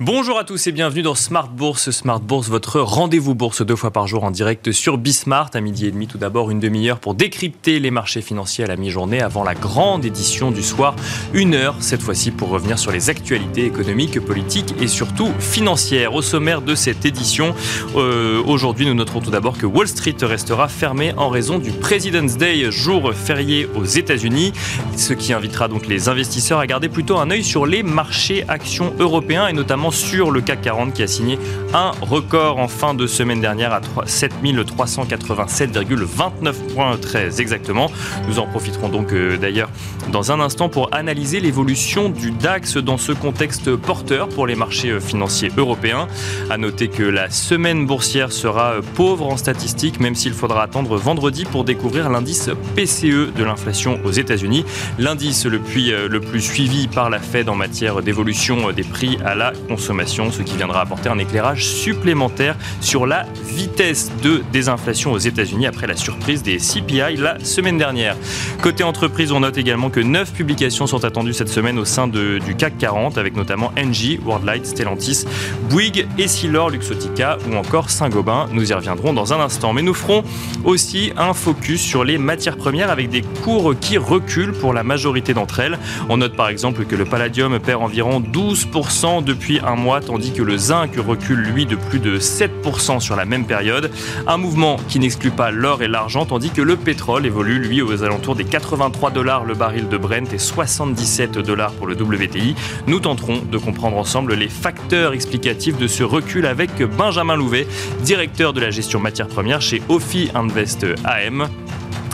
Bonjour à tous et bienvenue dans Smart Bourse. Smart Bourse, votre rendez-vous bourse deux fois par jour en direct sur Bismart à midi et demi. Tout d'abord, une demi-heure pour décrypter les marchés financiers à la mi-journée avant la grande édition du soir. Une heure cette fois-ci pour revenir sur les actualités économiques, politiques et surtout financières. Au sommaire de cette édition, euh, aujourd'hui, nous noterons tout d'abord que Wall Street restera fermé en raison du President's Day, jour férié aux États-Unis, ce qui invitera donc les investisseurs à garder plutôt un œil sur les marchés actions européens et notamment sur le CAC 40 qui a signé un record en fin de semaine dernière à 7387,29 points très exactement. Nous en profiterons donc euh, d'ailleurs dans un instant pour analyser l'évolution du DAX dans ce contexte porteur pour les marchés euh, financiers européens. À noter que la semaine boursière sera euh, pauvre en statistiques, même s'il faudra attendre vendredi pour découvrir l'indice PCE de l'inflation aux États-Unis. L'indice le plus, le plus suivi par la Fed en matière d'évolution des prix à la ce qui viendra apporter un éclairage supplémentaire sur la vitesse de désinflation aux États-Unis après la surprise des CPI la semaine dernière. Côté entreprise, on note également que 9 publications sont attendues cette semaine au sein du CAC 40, avec notamment Engie, Worldlight, Stellantis, Bouygues, Essilor, Luxotica ou encore Saint-Gobain. Nous y reviendrons dans un instant. Mais nous ferons aussi un focus sur les matières premières avec des cours qui reculent pour la majorité d'entre elles. On note par exemple que le palladium perd environ 12% depuis mois, tandis que le zinc recule lui de plus de 7% sur la même période. Un mouvement qui n'exclut pas l'or et l'argent, tandis que le pétrole évolue lui aux alentours des 83 dollars le baril de Brent et 77 dollars pour le WTI. Nous tenterons de comprendre ensemble les facteurs explicatifs de ce recul avec Benjamin Louvet, directeur de la gestion matières premières chez Ophi Invest AM.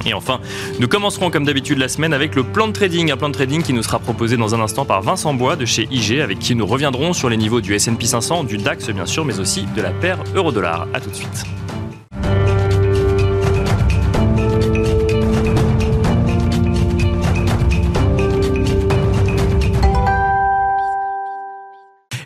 Et enfin, nous commencerons comme d'habitude la semaine avec le plan de trading, un plan de trading qui nous sera proposé dans un instant par Vincent Bois de chez IG, avec qui nous reviendrons sur les niveaux du S&P 500, du DAX bien sûr, mais aussi de la paire euro-dollar. A tout de suite.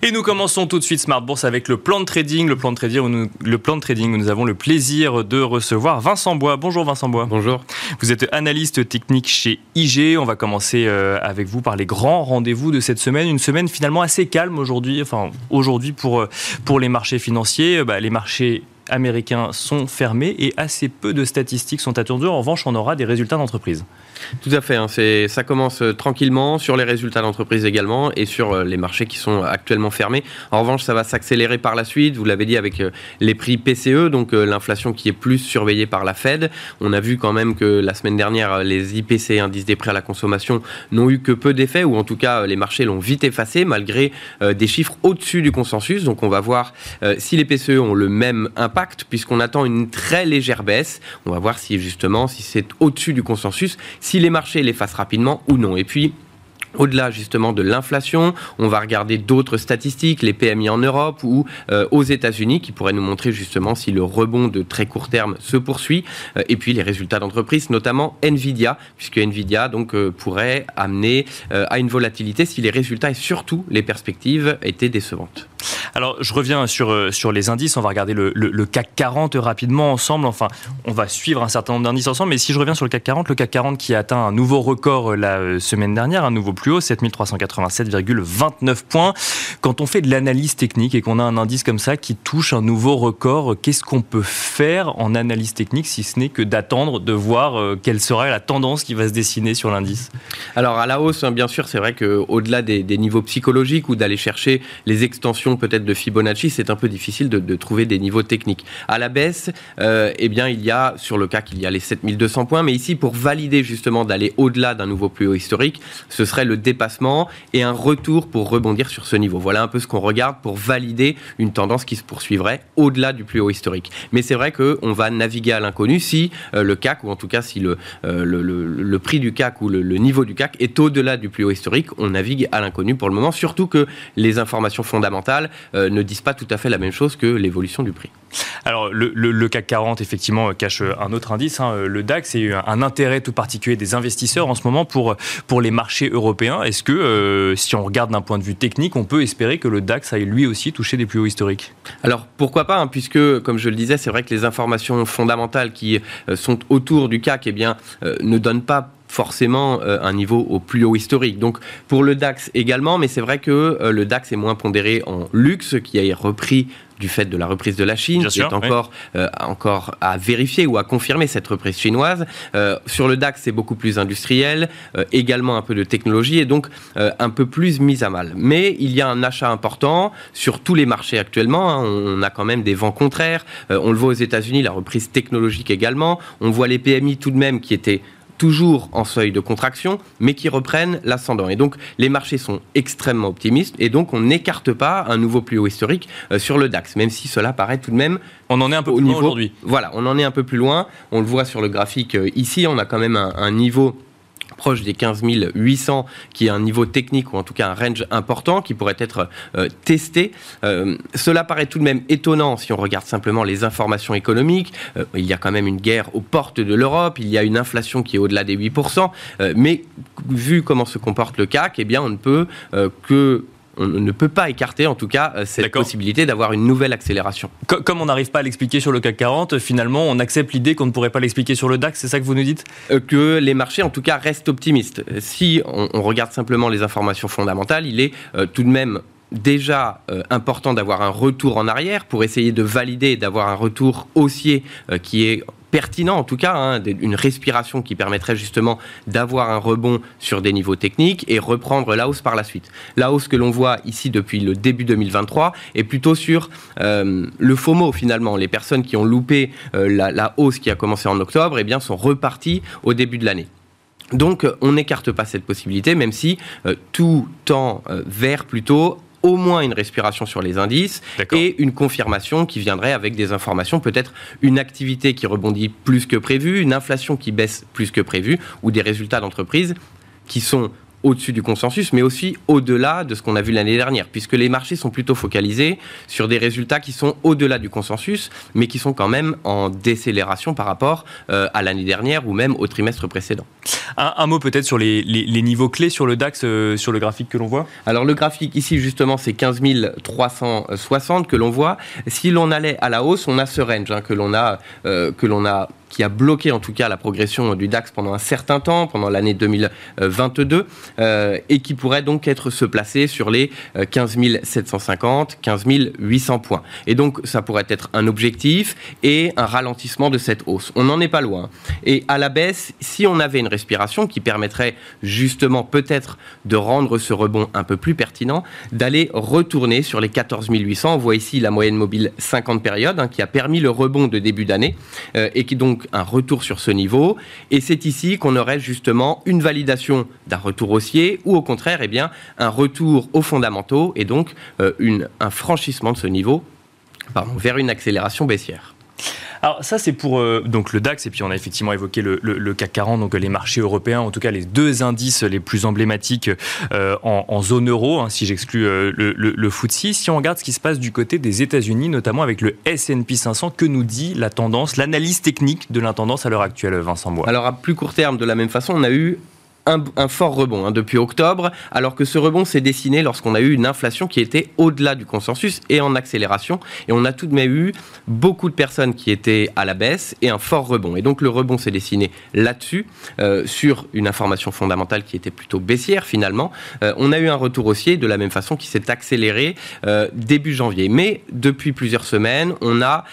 Et nous commençons tout de suite Smart Bourse avec le plan de trading, le plan de trading où nous, le plan de trading où nous avons le plaisir de recevoir Vincent Bois. Bonjour Vincent Bois. Bonjour. Vous êtes analyste technique chez IG. On va commencer euh, avec vous par les grands rendez-vous de cette semaine. Une semaine finalement assez calme aujourd'hui. Enfin, aujourd'hui pour, euh, pour les marchés financiers. Bah, les marchés américains sont fermés et assez peu de statistiques sont attendues. En revanche, on aura des résultats d'entreprise. Tout à fait. Hein, ça commence euh, tranquillement sur les résultats d'entreprise également et sur euh, les marchés qui sont actuellement fermés. En revanche, ça va s'accélérer par la suite. Vous l'avez dit avec euh, les prix PCE, donc l'inflation qui est plus surveillée par la Fed. On a vu quand même que la semaine dernière, les IPC, indices des prix à la consommation, n'ont eu que peu d'effets ou en tout cas les marchés l'ont vite effacé malgré des chiffres au-dessus du consensus. Donc on va voir si les PCE ont le même impact puisqu'on attend une très légère baisse. On va voir si justement si c'est au-dessus du consensus si les marchés l'effacent rapidement ou non. Et puis, au-delà justement de l'inflation, on va regarder d'autres statistiques, les PMI en Europe ou euh, aux États-Unis, qui pourraient nous montrer justement si le rebond de très court terme se poursuit. Euh, et puis les résultats d'entreprise, notamment Nvidia, puisque Nvidia donc euh, pourrait amener à une volatilité si les résultats et surtout les perspectives étaient décevantes. Alors je reviens sur, sur les indices, on va regarder le, le CAC 40 rapidement ensemble. Enfin, on va suivre un certain nombre d'indices ensemble, mais si je reviens sur le CAC 40, le CAC 40 qui a atteint un nouveau record la semaine dernière, un nouveau plus haut, 7387,29 points. Quand on fait de l'analyse technique et qu'on a un indice comme ça qui touche un nouveau record, qu'est-ce qu'on peut faire en analyse technique si ce n'est que d'attendre de voir euh, quelle sera la tendance qui va se dessiner sur l'indice? Alors à la hausse, hein, bien sûr, c'est vrai qu'au-delà des, niveaux psychologiques ou d'aller chercher les extensions peut-être de Fibonacci, c'est un peu difficile de, trouver des niveaux techniques. À la baisse, euh, eh bien, il y a sur le CAC, il y a les 7200 points, mais ici, pour valider justement d'aller au-delà d'un nouveau plus haut historique, ce serait le dépassement et un retour pour rebondir sur ce niveau. Voilà un peu ce qu'on regarde pour valider une tendance qui se poursuivrait au-delà du plus haut historique. Mais c'est vrai qu'on va naviguer à l'inconnu si euh, le CAC, ou en tout cas si le, euh, le, prix du CAC ou le, niveau du CAC est au-delà du plus haut historique, on navigue à l'inconnu pour le moment, surtout que les informations fondamentales euh, ne disent pas tout à fait la même chose que l'évolution du prix. Alors le, CAC 40 effectivement cache un autre indice, hein, le DAX, et un intérêt tout particulier des investisseurs en ce moment pour, pour les marchés européens est-ce que, euh, si on regarde d'un point de vue technique, on peut espérer que le DAX aille lui aussi toucher des plus hauts historiques? Alors pourquoi pas, hein, puisque, comme je le disais, c'est vrai que les informations fondamentales qui euh, sont autour du CAC eh bien, euh, ne donnent pas forcément un niveau au plus haut historique. Donc pour le DAX également, mais c'est vrai que le DAX est moins pondéré en luxe, qui a repris du fait de la reprise de la Chine, qui est encore, euh, encore à vérifier ou à confirmer cette reprise chinoise. Euh, sur le DAX, c'est beaucoup plus industriel, euh, également un peu de technologie et donc un peu plus mise à mal. Mais il y a un achat important sur tous les marchés actuellement. Hein. On a quand même des vents contraires. on le voit aux États-Unis, la reprise technologique également. On voit les PMI tout de même qui étaient toujours en seuil de contraction, mais qui reprennent l'ascendant. Et donc, les marchés sont extrêmement optimistes, et donc on n'écarte pas un nouveau plus haut historique euh, sur le DAX, même si cela paraît tout de même... On en est un peu plus loin aujourd'hui. Voilà, on en est un peu plus loin. On le voit sur le graphique euh, ici, on a quand même un niveau proche des 15 800, qui est un niveau technique ou en tout cas un range important qui pourrait être euh, testé. Euh, cela paraît tout de même étonnant si on regarde simplement les informations économiques. Euh, il y a quand même une guerre aux portes de l'Europe, il y a une inflation qui est au-delà des 8%, mais vu comment se comporte le CAC, eh bien on ne peut que on ne peut pas écarter en tout cas euh, cette possibilité d'avoir une nouvelle accélération. Comme on n'arrive pas à l'expliquer sur le CAC 40, finalement on accepte l'idée qu'on ne pourrait pas l'expliquer sur le DAX, c'est ça que vous nous dites? Euh, Que les marchés en tout cas restent optimistes. Si on, regarde simplement les informations fondamentales, il est euh, tout de même déjà important d'avoir un retour en arrière pour essayer de valider, d'avoir un retour haussier qui est pertinent en tout cas, hein, une respiration qui permettrait justement d'avoir un rebond sur des niveaux techniques et reprendre la hausse par la suite. La hausse que l'on voit ici depuis le début 2023 est plutôt sur euh, le FOMO finalement. Les personnes qui ont loupé euh, la, hausse qui a commencé en octobre eh bien, sont reparties au début de l'année. Donc on n'écarte pas cette possibilité, même si euh, tout tend vers plutôt au moins une respiration sur les indices et une confirmation qui viendrait avec des informations, peut-être une activité qui rebondit plus que prévu, une inflation qui baisse plus que prévu ou des résultats d'entreprise qui sont au-dessus du consensus, mais aussi au-delà de ce qu'on a vu l'année dernière, puisque les marchés sont plutôt focalisés sur des résultats qui sont au-delà du consensus, mais qui sont quand même en décélération par rapport euh, à l'année dernière ou même au trimestre précédent. Un, mot peut-être sur les, niveaux clés sur le DAX, euh, sur le graphique que l'on voit? Alors le graphique ici justement c'est 15 360 que l'on voit. Si l'on allait à la hausse, on a ce range hein, que l'on a, euh, que l'on a qui a bloqué en tout cas la progression du DAX pendant un certain temps, pendant l'année 2022, euh, et qui pourrait donc être se placer sur les 15 750, 15 800 points. Et donc ça pourrait être un objectif et un ralentissement de cette hausse. On n'en est pas loin. Et à la baisse, si on avait une respiration qui permettrait justement peut-être de rendre ce rebond un peu plus pertinent, d'aller retourner sur les 14 800. On voit ici la moyenne mobile 50 périodes hein, qui a permis le rebond de début d'année euh, et qui donc un retour sur ce niveau. Et c'est ici qu'on aurait justement une validation d'un retour haussier ou au contraire, eh bien, un retour aux fondamentaux et donc euh, un franchissement de ce niveau vers une accélération baissière. Alors ça c'est pour euh, donc le DAX et puis on a effectivement évoqué le, CAC 40 donc les marchés européens en tout cas les deux indices les plus emblématiques euh, en, zone euro hein, si j'exclus euh, le, le, FTSE. Si on regarde ce qui se passe du côté des États-Unis notamment avec le S&P 500 que nous dit la tendance l'analyse technique de l'intendance à l'heure actuelle Vincent Bois? Alors à plus court terme de la même façon on a eu un, fort rebond hein, depuis octobre, alors que ce rebond s'est dessiné lorsqu'on a eu une inflation qui était au-delà du consensus et en accélération. Et on a tout de même eu beaucoup de personnes qui étaient à la baisse et un fort rebond. Et donc le rebond s'est dessiné là-dessus, euh, sur une information fondamentale qui était plutôt baissière finalement. Euh, on a eu un retour haussier de la même façon qui s'est accéléré euh, début janvier. Mais depuis plusieurs semaines, on a,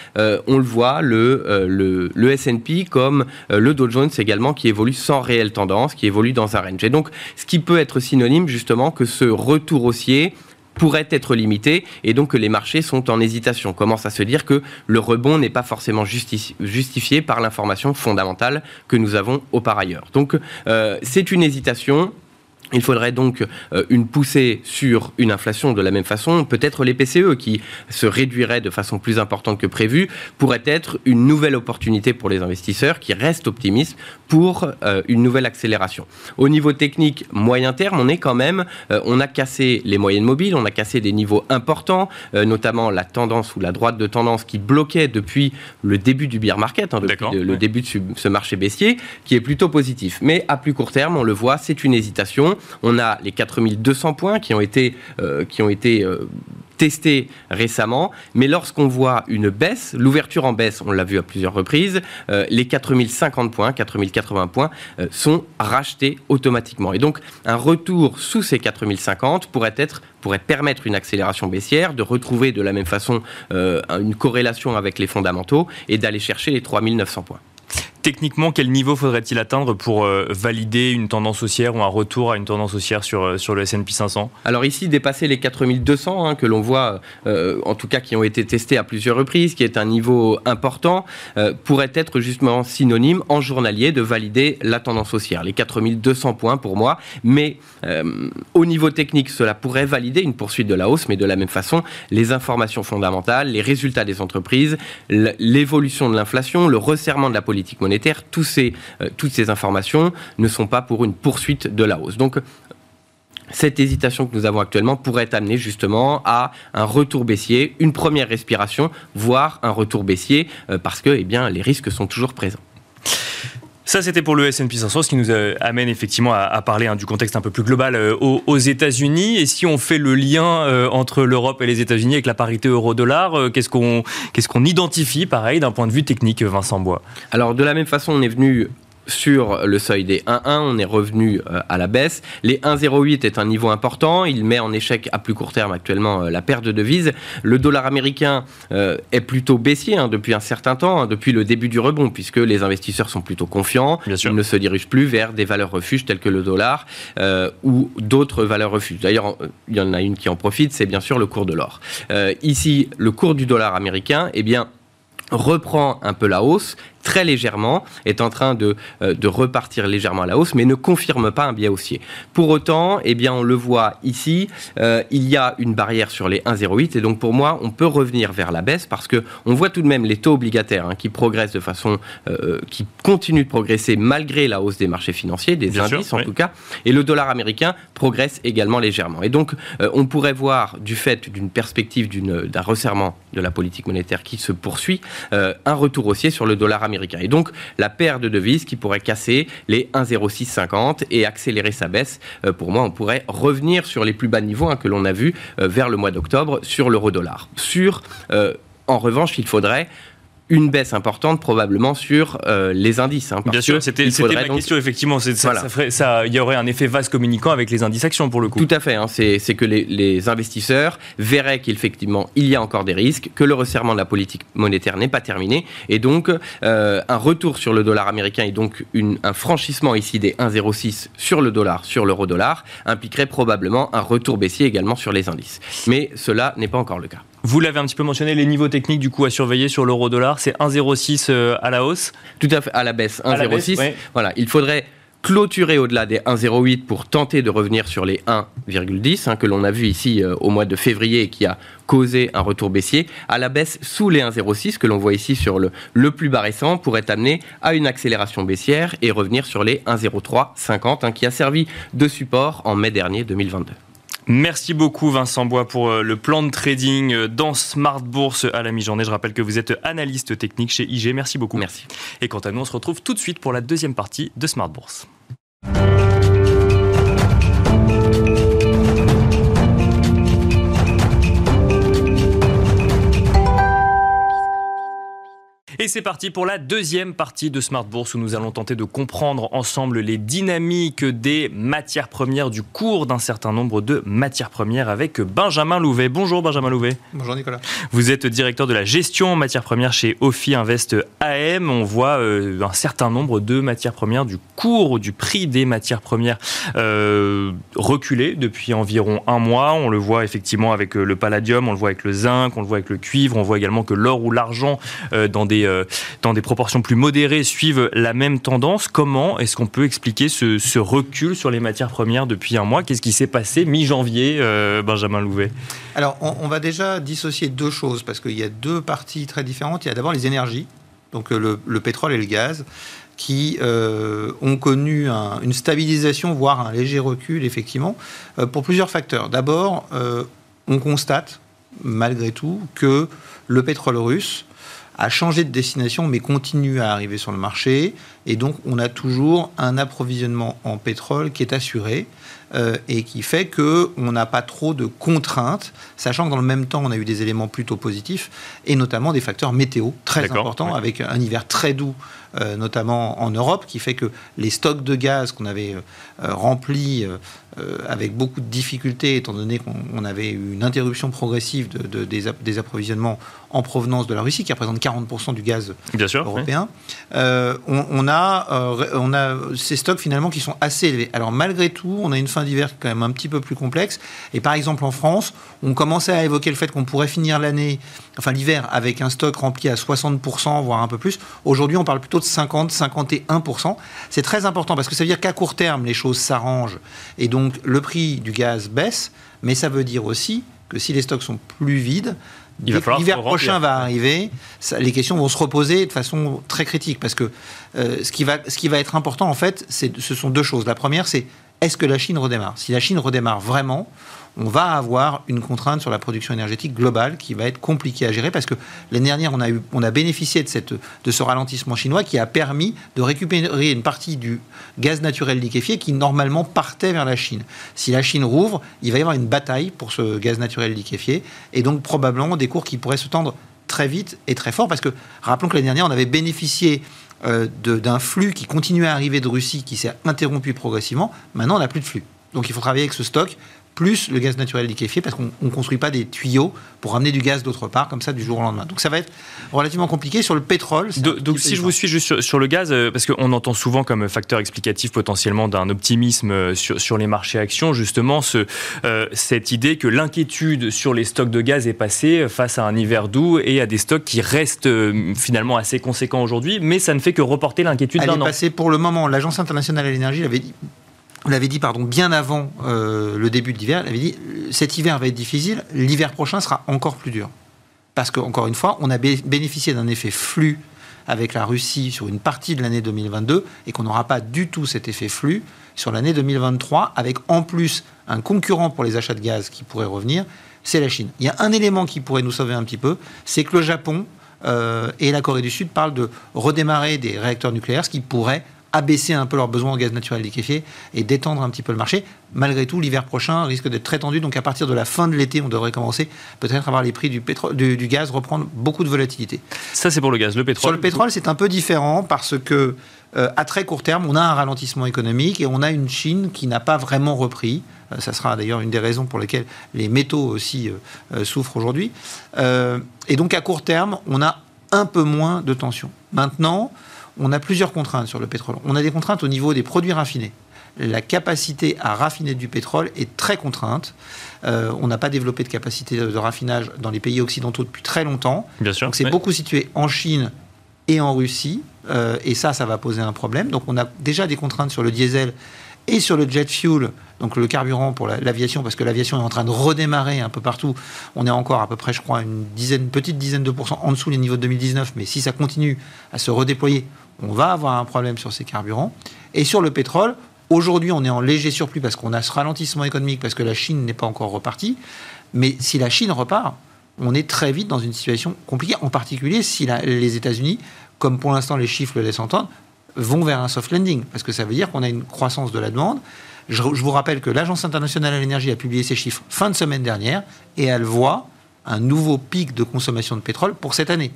on le voit, le, S&P comme le Dow Jones également qui évolue sans réelle tendance, qui évolue dans Et donc, ce qui peut être synonyme justement que ce retour haussier pourrait être limité et donc que les marchés sont en hésitation. On commence à se dire que le rebond n'est pas forcément justifié par l'information fondamentale que nous avons au par ailleurs. Donc euh, c'est une hésitation. Il faudrait donc euh, une poussée sur une inflation de la même façon. Peut-être les PCE qui se réduiraient de façon plus importante que prévu pourraient être une nouvelle opportunité pour les investisseurs qui restent optimistes pour euh, une nouvelle accélération. Au niveau technique moyen terme, on est quand même, euh, on a cassé les moyennes mobiles, on a cassé des niveaux importants, notamment la tendance ou la droite de tendance qui bloquait depuis le début du bear market, hein, depuis le début de ce marché baissier, qui est plutôt positif. Mais à plus court terme, on le voit, c'est une hésitation. On a les 4200 points qui ont été, euh, qui ont été euh, récemment, mais lorsqu'on voit une baisse, l'ouverture en baisse, on l'a vu à plusieurs reprises, euh, les 4050 points, 4080 points sont rachetés automatiquement. Et donc un retour sous ces 4050 pourrait être pourrait permettre une accélération baissière, de retrouver de la même façon une corrélation avec les fondamentaux et d'aller chercher les 3900 points. Techniquement, quel niveau faudrait-il atteindre pour euh, valider une tendance haussière ou un retour à une tendance haussière sur, euh, sur le S&P 500 Alors ici, dépasser les 4200 hein, que l'on voit, euh, en tout cas qui ont été testés à plusieurs reprises, qui est un niveau important, pourrait être justement synonyme en journalier de valider la tendance haussière. Les 4200 points pour moi, mais au niveau technique, cela pourrait valider une poursuite de la hausse, mais de la même façon, les informations fondamentales, les résultats des entreprises, l'évolution de l'inflation, le resserrement de la politique monétaire, euh, toutes ces informations ne sont pas pour une poursuite de la hausse. Donc, cette hésitation que nous avons actuellement pourrait amener justement à un retour baissier, une première respiration, voire un retour baissier, euh, parce que eh bien, les risques sont toujours présents. Ça, c'était pour le S&P 500, ce qui nous euh, amène effectivement à, parler hein, du contexte un peu plus global euh, aux, États-Unis. Et si on fait le lien euh, entre l'Europe et les États-Unis avec la parité euro-dollar, qu'est-ce qu'on qu'est-ce qu'on identifie, pareil, d'un point de vue technique, Vincent Bois? Alors, de la même façon, on est venu sur le seuil des 1,1, on est revenu euh, à la baisse. Les 1,08 est un niveau important. Il met en échec à plus court terme actuellement euh, la perte de devises. Le dollar américain euh, est plutôt baissier hein, depuis un certain temps, hein, depuis le début du rebond, puisque les investisseurs sont plutôt confiants. Ils ne se dirigent plus vers des valeurs refuges telles que le dollar ou d'autres valeurs refuges. D'ailleurs, il y en a une qui en profite, c'est bien sûr le cours de l'or. ici, le cours du dollar américain, eh bien, reprend un peu la hausse très légèrement, est en train de, euh, de, repartir légèrement à la hausse, mais ne confirme pas un biais haussier. Pour autant, eh bien, on le voit ici, euh, il y a une barrière sur les 1,08 et donc pour moi, on peut revenir vers la baisse parce que on voit tout de même les taux obligataires hein, qui progressent de façon, euh, qui continuent de progresser malgré la hausse des marchés financiers, des indices en tout cas, et le dollar américain progresse également légèrement. Et donc, on pourrait voir du fait d'une perspective d'un resserrement de la politique monétaire qui se poursuit, un retour haussier sur le dollar américain et donc la paire de devises qui pourrait casser les 1,0650 et accélérer sa baisse. Euh, pour moi, on pourrait revenir sur les plus bas niveaux hein, que l'on a vus euh, vers le mois d'octobre sur l'euro-dollar. Euh, en revanche, il faudrait une baisse importante probablement sur euh, les indices. Hein, Bien sûr, c'était ma question, effectivement. Ça, ça, ferait, ça, il y aurait un effet vaste communicant avec les indices actions pour le coup. Tout à fait. Hein, c'est que les, les, investisseurs verraient qu'effectivement, il y a encore des risques, que le resserrement de la politique monétaire n'est pas terminé. Et donc, euh, un retour sur le dollar américain et donc une, un franchissement ici des 1,06 sur le dollar, sur l'euro-dollar, impliquerait probablement un retour baissier également sur les indices. Mais cela n'est pas encore le cas. Vous l'avez un petit peu mentionné, les niveaux techniques du coup à surveiller sur l'euro-dollar, c'est 1,06 euh, à la hausse Tout à fait, à la baisse, 1,06. Voilà, il faudrait clôturer au-delà des 1,08 pour tenter de revenir sur les 1,10 hein, que l'on a vu ici euh, au mois de février et qui a causé un retour baissier. À la baisse sous les 1,06 que l'on voit ici sur le, le plus bas récent pourrait amener à une accélération baissière et revenir sur les 1,0350 hein, qui a servi de support en mai dernier 2022. Merci beaucoup Vincent Bois pour euh, le plan de trading euh, dans Smart Bourse à la mi-journée. Je rappelle que vous êtes analyste technique chez IG. Merci beaucoup. Merci. Et quant à nous, on se retrouve tout de suite pour la deuxième partie de Smart Bourse. Et c'est parti pour la deuxième partie de Smart Bourse où nous allons tenter de comprendre ensemble les dynamiques des matières premières, du cours d'un certain nombre de matières premières avec Benjamin Louvet. Bonjour Benjamin Louvet. Bonjour Nicolas. Vous êtes directeur de la gestion matières premières chez Ophi Invest AM. On voit euh, un certain nombre de matières premières, du cours, du prix des matières premières euh, reculer depuis environ un mois. On le voit effectivement avec euh, le palladium, on le voit avec le zinc, on le voit avec le cuivre, on voit également que l'or ou l'argent dans des euh, dans des proportions plus modérées suivent la même tendance. Comment est-ce qu'on peut expliquer ce, recul sur les matières premières depuis un mois? Qu'est-ce qui s'est passé mi-janvier, euh, Benjamin Louvet? Alors, on, va déjà dissocier deux choses parce qu'il y a deux parties très différentes. Il y a d'abord les énergies, donc euh, le, pétrole et le gaz qui ont connu une stabilisation, voire un léger recul, effectivement, pour plusieurs facteurs. D'abord, on constate, malgré tout, que le pétrole russe a changé de destination, mais continue à arriver sur le marché. Et donc, on a toujours un approvisionnement en pétrole qui est assuré. Euh, et qui fait qu'on n'a pas trop de contraintes, sachant que dans le même temps, on a eu des éléments plutôt positifs, et notamment des facteurs météo très importants, avec un hiver très doux euh, notamment en Europe, qui fait que les stocks de gaz qu'on avait euh, remplis euh, avec beaucoup de difficultés, étant donné qu'on avait eu une interruption progressive de, des, approvisionnements en provenance de la Russie, qui représente 40% du gaz européen, on, a, on a ces stocks finalement qui sont assez élevés. Alors malgré tout, on a une fin d'hiver quand même un petit peu plus complexe. Et par exemple en France, on commençait à évoquer le fait qu'on pourrait finir l'année, enfin l'hiver, avec un stock rempli à 60%, voire un peu plus. Aujourd'hui, on parle plutôt de 50, 51%. C'est très important parce que ça veut dire qu'à court terme, les choses s'arrangent et donc le prix du gaz baisse, mais ça veut dire aussi que si les stocks sont plus vides, l'hiver prochain va arriver, les questions vont se reposer de façon très critique parce que euh, ce, qui va, ce qui va être important en fait, ce sont deux choses. La première, c'est est-ce que la Chine redémarre? Si la Chine redémarre vraiment, on va avoir une contrainte sur la production énergétique globale qui va être compliquée à gérer parce que l'année dernière, on a, eu, on a bénéficié de, cette, de ce ralentissement chinois qui a permis de récupérer une partie du gaz naturel liquéfié qui normalement partait vers la Chine. Si la Chine rouvre, il va y avoir une bataille pour ce gaz naturel liquéfié et donc probablement des cours qui pourraient se tendre très vite et très fort parce que rappelons que l'année dernière, on avait bénéficié euh, d'un flux qui continuait à arriver de Russie qui s'est interrompu progressivement. Maintenant, on n'a plus de flux. Donc il faut travailler avec ce stock plus le gaz naturel liquéfié, parce qu'on ne construit pas des tuyaux pour ramener du gaz d'autre part, comme ça, du jour au lendemain. Donc ça va être relativement compliqué. Sur le pétrole... donc si je vous suis juste sur, le gaz, euh, parce qu'on entend souvent comme facteur explicatif potentiellement d'un optimisme euh, sur, sur, les marchés actions, justement, ce, euh, cette idée que l'inquiétude sur les stocks de gaz est passée face à un hiver doux et à des stocks qui restent finalement assez conséquents aujourd'hui, mais ça ne fait que reporter l'inquiétude d'un an. Elle est passée pour le moment. L'Agence internationale de l'énergie avait dit on l'avait dit pardon, bien avant euh, le début de l'hiver, elle avait dit cet hiver va être difficile, l'hiver prochain sera encore plus dur. Parce qu'encore une fois, on a bénéficié d'un effet flux avec la Russie sur une partie de l'année 2022 et qu'on n'aura pas du tout cet effet flux sur l'année 2023 avec en plus un concurrent pour les achats de gaz qui pourrait revenir, c'est la Chine. Il y a un élément qui pourrait nous sauver un petit peu, c'est que le Japon euh, et la Corée du Sud parlent de redémarrer des réacteurs nucléaires, ce qui pourrait abaisser un peu leurs besoins en gaz naturel liquéfié et détendre un petit peu le marché. Malgré tout, l'hiver prochain risque d'être très tendu. Donc à partir de la fin de l'été, on devrait commencer peut-être à voir les prix du, pétrole, du, gaz reprendre beaucoup de volatilité. Ça, c'est pour le gaz. Le pétrole Sur le pétrole, c'est un peu différent parce que euh, à très court terme, on a un ralentissement économique et on a une Chine qui n'a pas vraiment repris. Euh, ça sera d'ailleurs une des raisons pour lesquelles les métaux aussi euh, souffrent aujourd'hui. et donc à court terme, on a un peu moins de tension. Maintenant, on a plusieurs contraintes sur le pétrole. On a des contraintes au niveau des produits raffinés. La capacité à raffiner du pétrole est très contrainte. Euh, on n'a pas développé de capacité de raffinage dans les pays occidentaux depuis très longtemps. Bien sûr. Donc c'est beaucoup situé en Chine et en Russie. Euh, et ça, ça va poser un problème. Donc on a déjà des contraintes sur le diesel et sur le jet fuel, donc le carburant pour l'aviation, parce que l'aviation est en train de redémarrer un peu partout. On est encore à peu près, je crois, une dizaine, petite dizaine de pourcents en dessous des niveaux de 2019, mais si ça continue à se redéployer, on va avoir un problème sur ces carburants. Et sur le pétrole, aujourd'hui, on est en léger surplus parce qu'on a ce ralentissement économique, parce que la Chine n'est pas encore repartie. Mais si la Chine repart, on est très vite dans une situation compliquée, en particulier si les États-Unis, comme pour l'instant les chiffres le laissent entendre, vont vers un soft landing, parce que ça veut dire qu'on a une croissance de la demande. Je, je vous rappelle que l'Agence internationale de l'énergie a publié ses chiffres fin de semaine dernière, et elle voit un nouveau pic de consommation de pétrole pour cette année.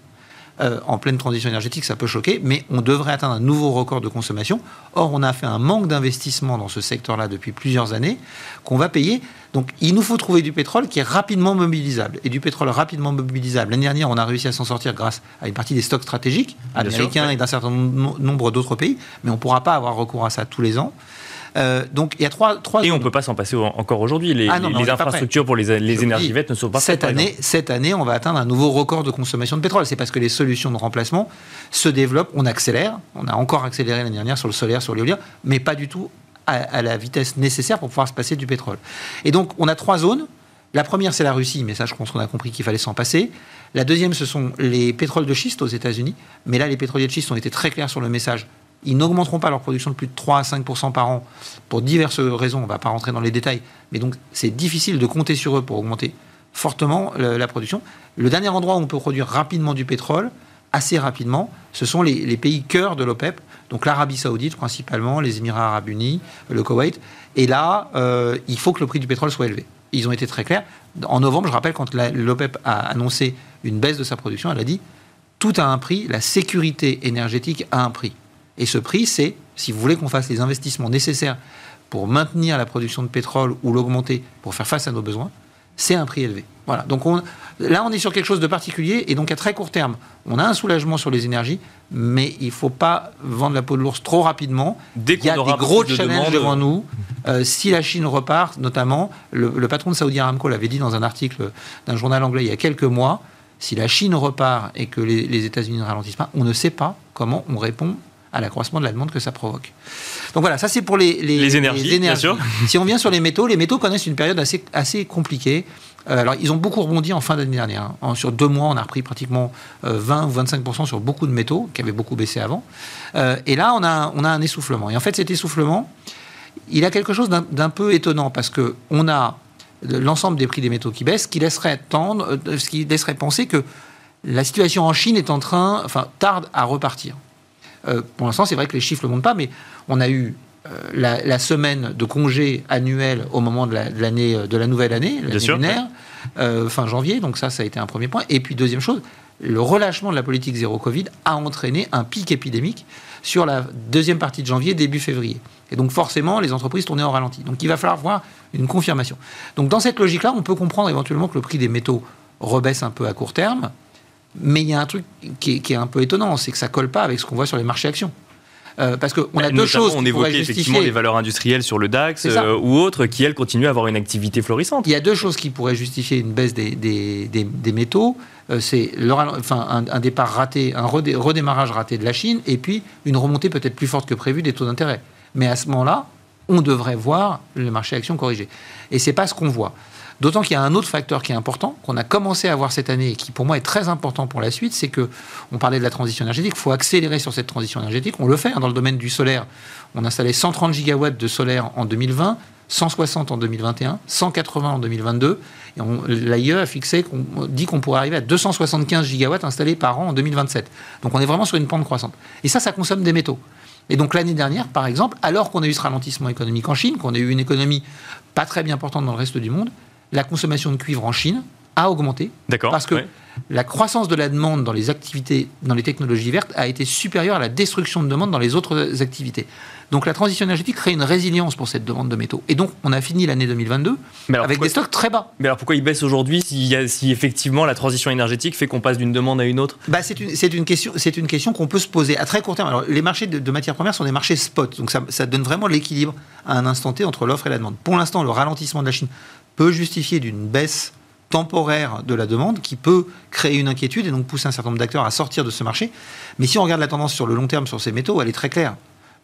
Euh, en pleine transition énergétique, ça peut choquer, mais on devrait atteindre un nouveau record de consommation. Or, on a fait un manque d'investissement dans ce secteur-là depuis plusieurs années qu'on va payer. Donc, il nous faut trouver du pétrole qui est rapidement mobilisable. Et du pétrole rapidement mobilisable. L'année dernière, on a réussi à s'en sortir grâce à une partie des stocks stratégiques américains et d'un certain nombre d'autres pays, mais on ne pourra pas avoir recours à ça tous les ans. Euh, donc il y a trois, trois Et on ne peut pas s'en passer encore aujourd'hui. Les, ah les infrastructures pour les, les énergies vertes ne sont pas cette année. Cette année, on va atteindre un nouveau record de consommation de pétrole. C'est parce que les solutions de remplacement se développent. On accélère. On a encore accéléré l'année dernière sur le solaire, sur l'éolien, mais pas du tout à, à la vitesse nécessaire pour pouvoir se passer du pétrole. Et donc on a trois zones. La première, c'est la Russie, mais ça, je pense qu'on a compris qu'il fallait s'en passer. La deuxième, ce sont les pétroles de schiste aux États-Unis. Mais là, les pétroliers de schiste ont été très clairs sur le message ils n'augmenteront pas leur production de plus de 3 à 5 par an pour diverses raisons. On ne va pas rentrer dans les détails. Mais donc, c'est difficile de compter sur eux pour augmenter fortement la production. Le dernier endroit où on peut produire rapidement du pétrole, assez rapidement, ce sont les, pays cœurs de l'OPEP, donc l'Arabie saoudite principalement, les Émirats arabes unis, le Koweït. Et là, euh, il faut que le prix du pétrole soit élevé. Ils ont été très clairs. En novembre, je rappelle, quand l'OPEP a annoncé une baisse de sa production, elle a dit tout a un prix, la sécurité énergétique a un prix. Et ce prix, c'est, si vous voulez qu'on fasse les investissements nécessaires pour maintenir la production de pétrole ou l'augmenter pour faire face à nos besoins, c'est un prix élevé. Voilà. Donc là, on est sur quelque chose de particulier et donc à très court terme, on a un soulagement sur les énergies, mais il ne faut pas vendre la peau de l'ours trop rapidement. Dès il y a des gros challenges devant nous. Euh, si la Chine repart, notamment, le, le patron de Saudi Aramco l'avait dit dans un article d'un journal anglais il y a quelques mois, si la Chine repart et que les, États-Unis ne ralentissent pas, on ne sait pas comment on répond à l'accroissement de la demande que ça provoque. Donc voilà, ça c'est pour les, les, énergies, Bien sûr. Si on vient sur les métaux, les métaux connaissent une période assez, assez compliquée. Euh, alors, ils ont beaucoup rebondi en fin d'année dernière. Hein. sur deux mois, on a repris pratiquement 20 euh, ou 25 sur beaucoup de métaux qui avaient beaucoup baissé avant. Euh, et là, on a, on a un essoufflement. Et en fait, cet essoufflement, il a quelque chose d'un peu étonnant parce que on a l'ensemble des prix des métaux qui baissent, qui laisserait tendre, euh, ce qui laisserait penser que la situation en Chine est en train, enfin, tarde à repartir. Euh, pour l'instant, c'est vrai que les chiffres ne le montrent pas, mais on a eu euh, la, semaine de congé annuel au moment de l'année de, la nouvelle année, l'année lunaire, fin janvier. Donc ça, ça a été un premier point. Et puis deuxième chose, le relâchement de la politique zéro Covid a entraîné un pic épidémique sur la deuxième partie de janvier, début février. Et donc forcément, les entreprises tournaient en ralenti. Donc il va falloir voir une confirmation. Donc dans cette logique-là, on peut comprendre éventuellement que le prix des métaux rebaisse un peu à court terme, mais il y a un truc qui est, un peu étonnant, c'est que ça colle pas avec ce qu'on voit sur les marchés actions. Euh, parce qu'on a deux choses. On évoquait effectivement les valeurs industrielles sur le DAX euh, ou autres qui, elles, continuent à avoir une activité florissante. Il y a deux choses qui pourraient justifier une baisse des, des, métaux. Euh, c'est enfin, un, un, départ raté, un redémarrage raté de la Chine et puis une remontée peut-être plus forte que prévu des taux d'intérêt. Mais à ce moment-là, on devrait voir le marché action corrigé. Et c'est pas ce qu'on voit. D'autant qu'il y a un autre facteur qui est important, qu'on a commencé à voir cette année et qui pour moi est très important pour la suite, c'est que on parlait de la transition énergétique, il faut accélérer sur cette transition énergétique. On le fait hein, dans le domaine du solaire. On a installé 130 gigawatts de solaire en 2020, 160 en 2021, 180 en 2022. Et l'AIE a fixé, qu'on dit qu'on pourrait arriver à 275 gigawatts installés par an en 2027. Donc on est vraiment sur une pente croissante. Et ça, ça consomme des métaux. Et donc l'année dernière, par exemple, alors qu'on a eu ce ralentissement économique en Chine, qu'on a eu une économie pas très bien portante dans le reste du monde, la consommation de cuivre en Chine a augmenté. D'accord. Parce que la croissance de la demande dans les activités, dans les technologies vertes, a été supérieure à la destruction de demande dans les autres activités. Donc la transition énergétique crée une résilience pour cette demande de métaux. Et donc on a fini l'année 2022 avec des stocks très bas. Mais alors pourquoi ils baissent aujourd'hui si, si, effectivement la transition énergétique fait qu'on passe d'une demande à une autre? Bah, C'est une, une, question, une question qu'on peut se poser à très court terme. Alors les marchés de, matières premières sont des marchés spot, donc ça, ça donne vraiment l'équilibre à un instant T entre l'offre et la demande. Pour l'instant, le ralentissement de la Chine peut justifier d'une baisse temporaire de la demande qui peut créer une inquiétude et donc pousser un certain nombre d'acteurs à sortir de ce marché. Mais si on regarde la tendance sur le long terme sur ces métaux, elle est très claire.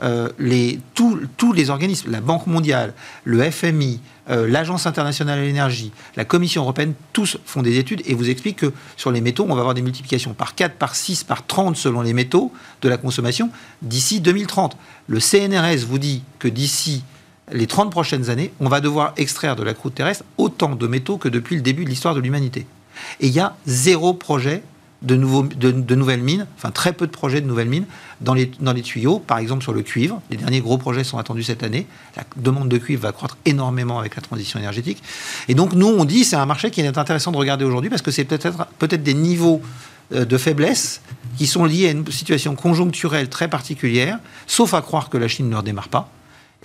Euh, les, tous, les organismes, la Banque mondiale, le FMI, euh, l'Agence internationale de l'énergie, la Commission européenne, tous font des études et vous expliquent que sur les métaux, on va avoir des multiplications par 4, par 6, par 30 selon les métaux de la consommation d'ici 2030. Le CNRS vous dit que d'ici les 30 prochaines années, on va devoir extraire de la croûte terrestre autant de métaux que depuis le début de l'histoire de l'humanité. Et il y a zéro projet de, nouveaux, de, nouvelles mines, enfin très peu de projets de nouvelles mines dans les, dans les tuyaux, par exemple sur le cuivre. Les derniers gros projets sont attendus cette année. La demande de cuivre va croître énormément avec la transition énergétique. Et donc nous, on dit c'est un marché qui est intéressant de regarder aujourd'hui parce que c'est peut-être peut-être des niveaux euh, de faiblesse qui sont liés à une situation conjoncturelle très particulière, sauf à croire que la Chine ne redémarre pas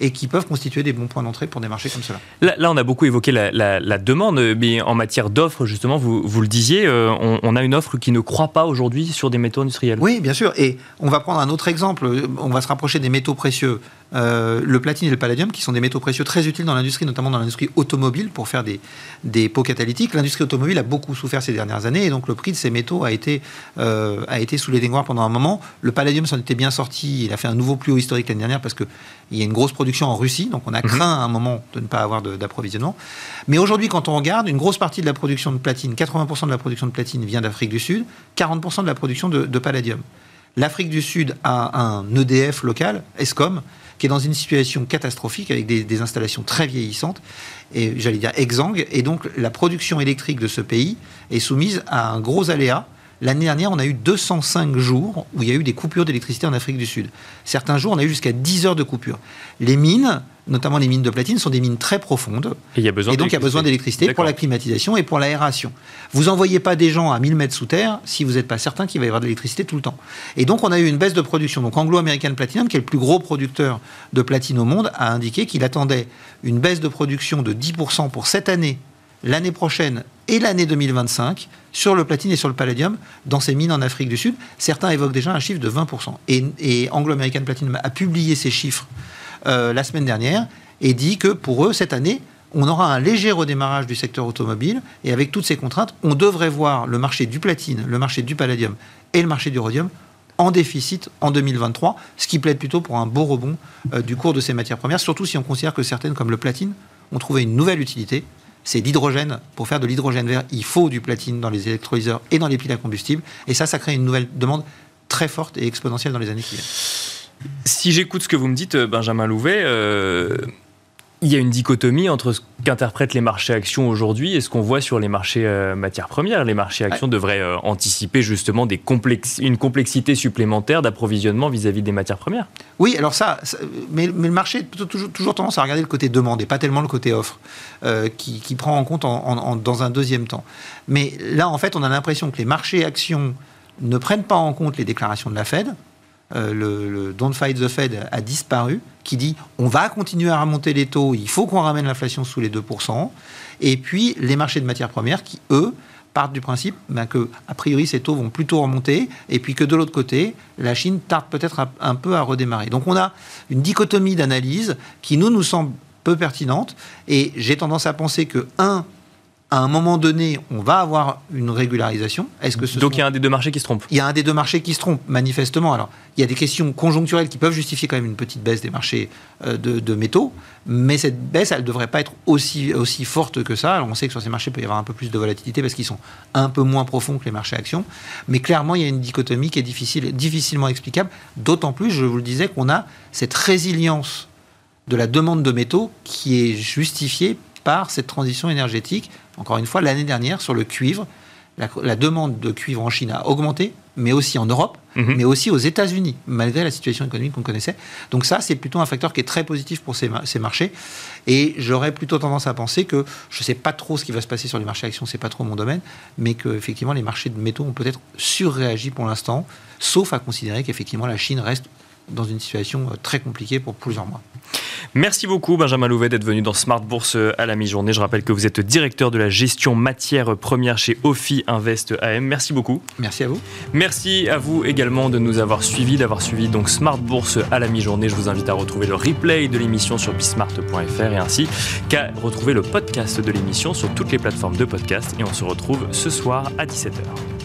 et qui peuvent constituer des bons points d'entrée pour des marchés comme cela. Là, on a beaucoup évoqué la, demande, mais en matière d'offres, justement, vous, vous, le disiez, euh, on, a une offre qui ne croit pas aujourd'hui sur des métaux industriels. Oui, bien sûr. Et on va prendre un autre exemple. On va se rapprocher des métaux précieux. Euh, le platine et le palladium, qui sont des métaux précieux très utiles dans l'industrie, notamment dans l'industrie automobile, pour faire des, des pots catalytiques. L'industrie automobile a beaucoup souffert ces dernières années, et donc le prix de ces métaux a été, euh, a été sous les dégoirs pendant un moment. Le palladium s'en était bien sorti, il a fait un nouveau plus haut historique l'année dernière, parce qu'il y a une grosse production en Russie, donc on a mhm. craint à un moment de ne pas avoir d'approvisionnement. Mais aujourd'hui, quand on regarde, une grosse partie de la production de platine, 80% de la production de platine vient d'Afrique du Sud, 40% de la production de, de palladium. L'Afrique du Sud a un EDF local, ESCOM, qui est dans une situation catastrophique avec des, installations très vieillissantes et j'allais dire exsangues. Et donc la production électrique de ce pays est soumise à un gros aléa L'année dernière, on a eu 205 jours où il y a eu des coupures d'électricité en Afrique du Sud. Certains jours, on a eu jusqu'à 10 heures de coupure. Les mines, notamment les mines de platine, sont des mines très profondes. Et, il y a besoin et donc, il y a besoin d'électricité pour la climatisation et pour l'aération. Vous n'envoyez pas des gens à 1000 mètres sous terre si vous n'êtes pas certain qu'il va y avoir de l'électricité tout le temps. Et donc, on a eu une baisse de production. Donc, Anglo-American Platinum, qui est le plus gros producteur de platine au monde, a indiqué qu'il attendait une baisse de production de 10% pour cette année l'année prochaine et l'année 2025 sur le platine et sur le palladium dans ces mines en Afrique du Sud. Certains évoquent déjà un chiffre de 20%. Et, Anglo-American Platinum a publié ces chiffres euh, la semaine dernière et dit que pour eux, cette année, on aura un léger redémarrage du secteur automobile et avec toutes ces contraintes, on devrait voir le marché du platine, le marché du palladium et le marché du rhodium en déficit en 2023, ce qui plaide plutôt pour un beau rebond euh, du cours de ces matières premières, surtout si on considère que certaines, comme le platine, ont trouvé une nouvelle utilité c'est l'hydrogène. Pour faire de l'hydrogène vert, il faut du platine dans les électrolyseurs et dans les piles à combustible. Et ça, ça crée une nouvelle demande très forte et exponentielle dans les années qui viennent. Si j'écoute ce que vous me dites, Benjamin Louvet, euh, il y a une dichotomie entre ce qu'interprètent les marchés actions aujourd'hui et ce qu'on voit sur les marchés euh, matières premières. Les marchés actions devraient euh, anticiper justement des une complexité supplémentaire d'approvisionnement vis-à-vis des matières premières. Oui, alors ça, mais, le marché a toujours, toujours, tendance à regarder le côté demande et pas tellement le côté offre, euh, qui, prend en compte dans un deuxième temps. Mais là, en fait, on a l'impression que les marchés actions ne prennent pas en compte les déclarations de la Fed, euh, le, Don't Fight the Fed a disparu, qui dit on va continuer à remonter les taux, il faut qu'on ramène l'inflation sous les 2%, et puis les marchés de matières premières qui, eux, partent du principe ben, que, a priori, ces taux vont plutôt remonter, et puis que de l'autre côté, la Chine tarde peut-être un peu à redémarrer. Donc on a une dichotomie d'analyse qui, nous, nous semble peu pertinente, et j'ai tendance à penser que, un, à un moment donné, on va avoir une régularisation. Est-ce que Donc il y a un des deux marchés qui se trompe Il y a un des deux marchés qui se trompe, manifestement. Alors, il y a des questions conjoncturelles qui peuvent justifier quand même une petite baisse des marchés euh, de, métaux, mais cette baisse, elle ne devrait pas être aussi, aussi forte que ça. Alors, on sait que sur ces marchés, il peut y avoir un peu plus de volatilité parce qu'ils sont un peu moins profonds que les marchés actions. Mais clairement, il y a une dichotomie qui est difficile, difficilement explicable. D'autant plus, je vous le disais, qu'on a cette résilience de la demande de métaux qui est justifiée par cette transition énergétique encore une fois, l'année dernière, sur le cuivre, la, demande de cuivre en Chine a augmenté, mais aussi en Europe, mhm. mais aussi aux États-Unis, malgré la situation économique qu'on connaissait. Donc ça, c'est plutôt un facteur qui est très positif pour ces, ces marchés. Et j'aurais plutôt tendance à penser que je ne sais pas trop ce qui va se passer sur les marchés actions, c'est pas trop mon domaine, mais qu'effectivement les marchés de métaux ont peut-être surréagi pour l'instant, sauf à considérer qu'effectivement la Chine reste dans une situation euh, très compliquée pour plusieurs mois. Merci beaucoup Benjamin Louvet d'être venu dans Smart Bourse à la mi-journée. Je rappelle que vous êtes directeur de la gestion matière première chez Ophi Invest AM. Merci beaucoup. Merci à vous. Merci à vous également de nous avoir suivis, d'avoir suivi donc Smart Bourse à la mi-journée. Je vous invite à retrouver le replay de l'émission sur bismart.fr et ainsi qu'à retrouver le podcast de l'émission sur toutes les plateformes de podcast. Et on se retrouve ce soir à 17h.